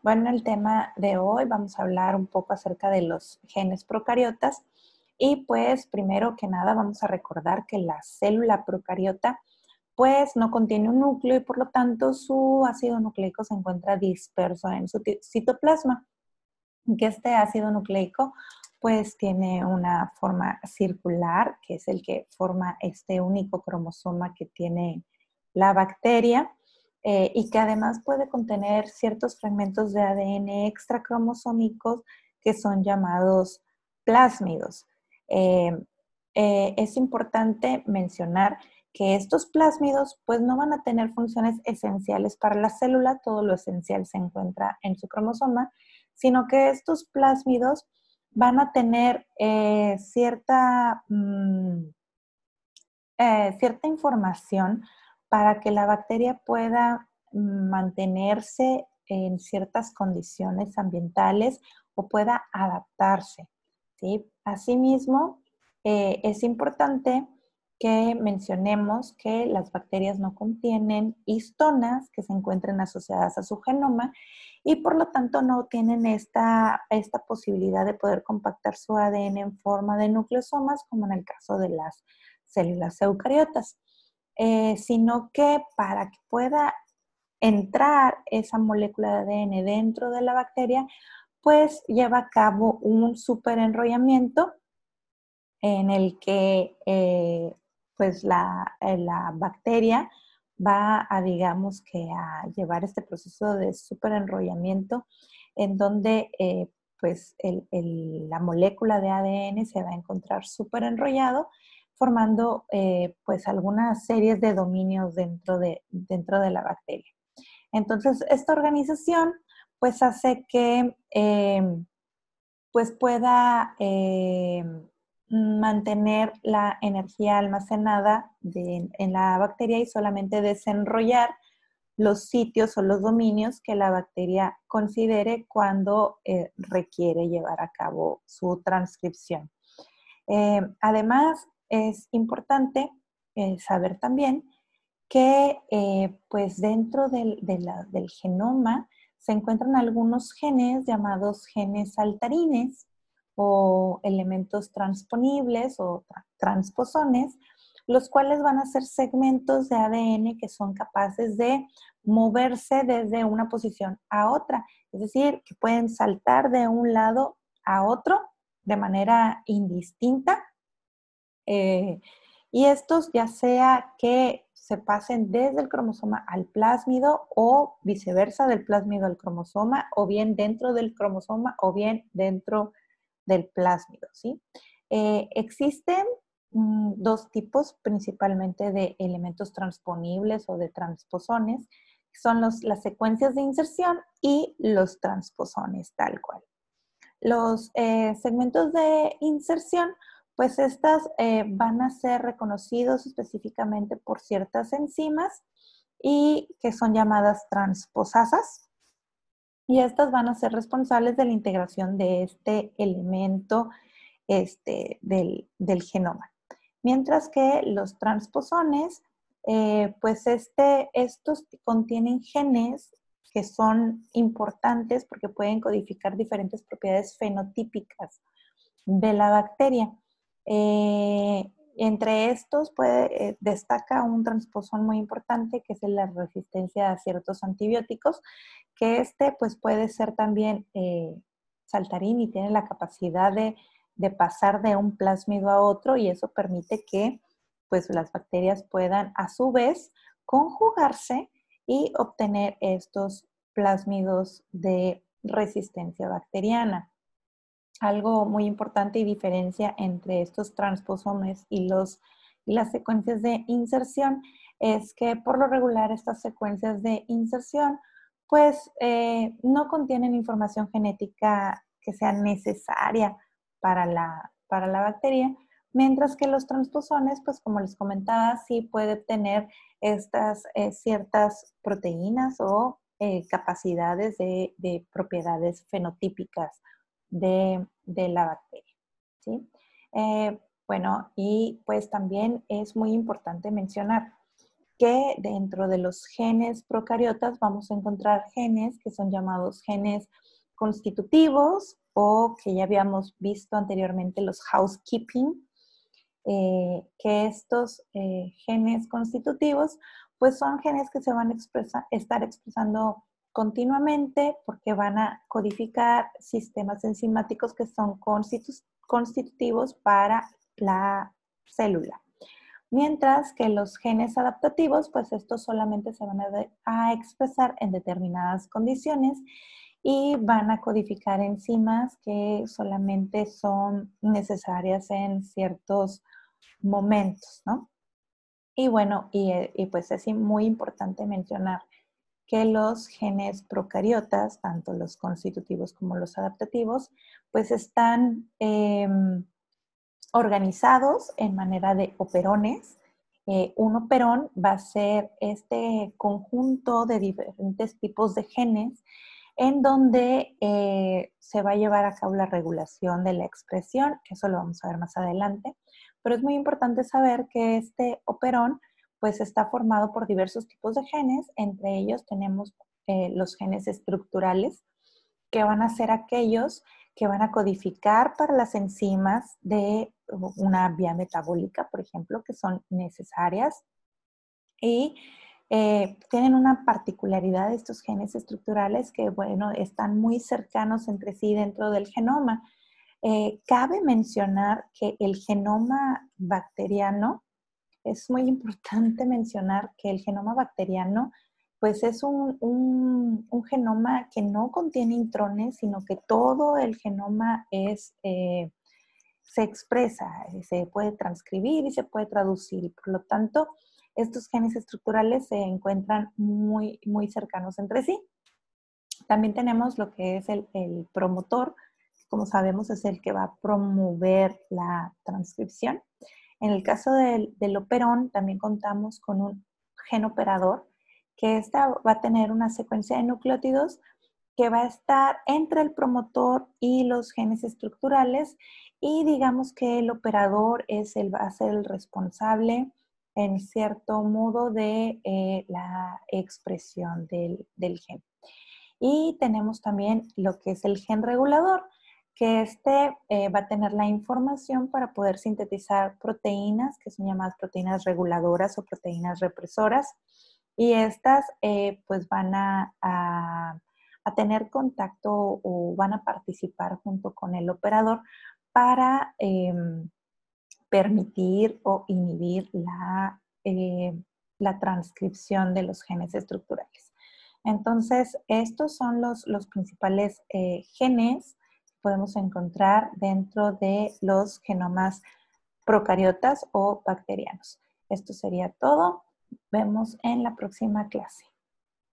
Bueno, el tema de hoy vamos a hablar un poco acerca de los genes procariotas y pues primero que nada vamos a recordar que la célula procariota pues no contiene un núcleo y por lo tanto su ácido nucleico se encuentra disperso en su citoplasma. Que este ácido nucleico pues tiene una forma circular, que es el que forma este único cromosoma que tiene la bacteria eh, y que además puede contener ciertos fragmentos de ADN extracromosómicos que son llamados plásmidos. Eh, eh, es importante mencionar que estos plásmidos pues no van a tener funciones esenciales para la célula, todo lo esencial se encuentra en su cromosoma, sino que estos plásmidos van a tener cierta, mm, cierta información para que la bacteria pueda mantenerse en ciertas condiciones ambientales o pueda adaptarse. ¿sí? Asimismo, eh, es importante que mencionemos que las bacterias no contienen histonas que se encuentren asociadas a su genoma y por lo tanto no tienen esta, esta posibilidad de poder compactar su ADN en forma de nucleosomas como en el caso de las células eucariotas, eh, sino que para que pueda entrar esa molécula de ADN dentro de la bacteria, pues lleva a cabo un superenrollamiento en el que eh, pues eh, la, bacteria va a, digamos que a llevar este proceso de superenrollamiento en donde pues la molécula de ADN se va a encontrar superenrollado formando eh, pues algunas series de dominios dentro de, dentro de la bacteria. Entonces, esta organización pues hace que pues pueda mantener la energía almacenada en la bacteria y solamente desenrollar los sitios o los dominios que la bacteria considere cuando eh, requiere llevar a cabo su transcripción. Eh, además, es importante eh, saber también que pues dentro del, del genoma se encuentran algunos genes llamados genes saltarines o elementos transponibles o transposones, los cuales van a ser segmentos de ADN que son capaces de moverse desde una posición a otra, es decir, que pueden saltar de un lado a otro de manera indistinta. Eh, y estos ya sea que se pasen desde el cromosoma al plásmido o viceversa del plásmido al cromosoma, o bien dentro del cromosoma o bien dentro del plásmido, ¿sí? Eh, existen mm, dos tipos principalmente de elementos transponibles o de transposones, son los, las secuencias de inserción y los transposones, tal cual. Los eh, segmentos de inserción, pues estas eh, van a ser reconocidos específicamente por ciertas enzimas y que son llamadas transposasas, y estas van a ser responsables de la integración de este elemento este, del, genoma. Mientras que los transposones, eh, pues este, estos contienen genes que son importantes porque pueden codificar diferentes propiedades fenotípicas de la bacteria. Eh, entre estos puede, eh, destaca un transposón muy importante que es la resistencia a ciertos antibióticos, que este pues puede ser también eh, saltarín y tiene la capacidad de, pasar de un plásmido a otro y eso permite que pues las bacterias puedan a su vez conjugarse y obtener estos plásmidos de resistencia bacteriana algo muy importante y diferencia entre estos transposomes y, los, y las secuencias de inserción es que por lo regular estas secuencias de inserción pues eh, no contienen información genética que sea necesaria para la, para la bacteria, mientras que los transposones, pues como les comentaba, sí puede tener estas eh, ciertas proteínas o eh, capacidades de, de propiedades fenotípicas de, la bacteria. ¿sí? Eh, bueno, y pues también es muy importante mencionar que dentro de los genes procariotas vamos a encontrar genes que son llamados genes constitutivos o que ya habíamos visto anteriormente los housekeeping, eh, que estos eh, genes constitutivos pues son genes que se van a estar expresando continuamente porque van a codificar sistemas enzimáticos que son constitutivos para la célula. Mientras que los genes adaptativos, pues estos solamente se van a, expresar en determinadas condiciones y van a codificar enzimas que solamente son necesarias en ciertos momentos, ¿no? Y bueno, y, pues es muy importante mencionar que los genes procariotas, tanto los constitutivos como los adaptativos, pues están em, organizados en manera de operones. Eh, un operón va a ser este conjunto de diferentes tipos de genes en donde eh, se va a llevar a cabo la regulación de la expresión, que eso lo vamos a ver más adelante, pero es muy importante saber que este operón pues está formado por diversos tipos de genes, entre ellos tenemos eh, los genes estructurales, que van a ser aquellos que van a codificar para las enzimas de una vía metabólica, por ejemplo, que son necesarias. Y eh, tienen una particularidad estos genes estructurales que, bueno, están muy cercanos entre sí dentro del genoma. Eh, cabe mencionar que el genoma bacteriano, es muy importante mencionar que el genoma bacteriano pues es un, genoma que no contiene intrones, sino que todo el genoma es, eh, se expresa, se puede transcribir y se puede traducir. Por lo tanto, estos genes estructurales se encuentran muy, muy cercanos entre sí. También tenemos lo que es el, promotor, como sabemos es el que va a promover la transcripción. En el caso del, operón, también contamos con un gen operador que esta va a tener una secuencia de nucleótidos que va a estar entre el promotor y los genes estructurales y digamos que el operador es el, va a ser el responsable en cierto modo de eh, la expresión del, gen. Y tenemos también lo que es el gen regulador, que este eh, va a tener la información para poder sintetizar proteínas, que son llamadas proteínas reguladoras o proteínas represoras, y estas eh, pues van a, tener contacto o van a participar junto con el operador para em, permitir o inhibir la, eh, la, transcripción de los genes estructurales. Entonces, estos son los, los principales genes podemos encontrar dentro de los genomas procariotas o bacterianos. Esto sería todo vemos en la próxima clase.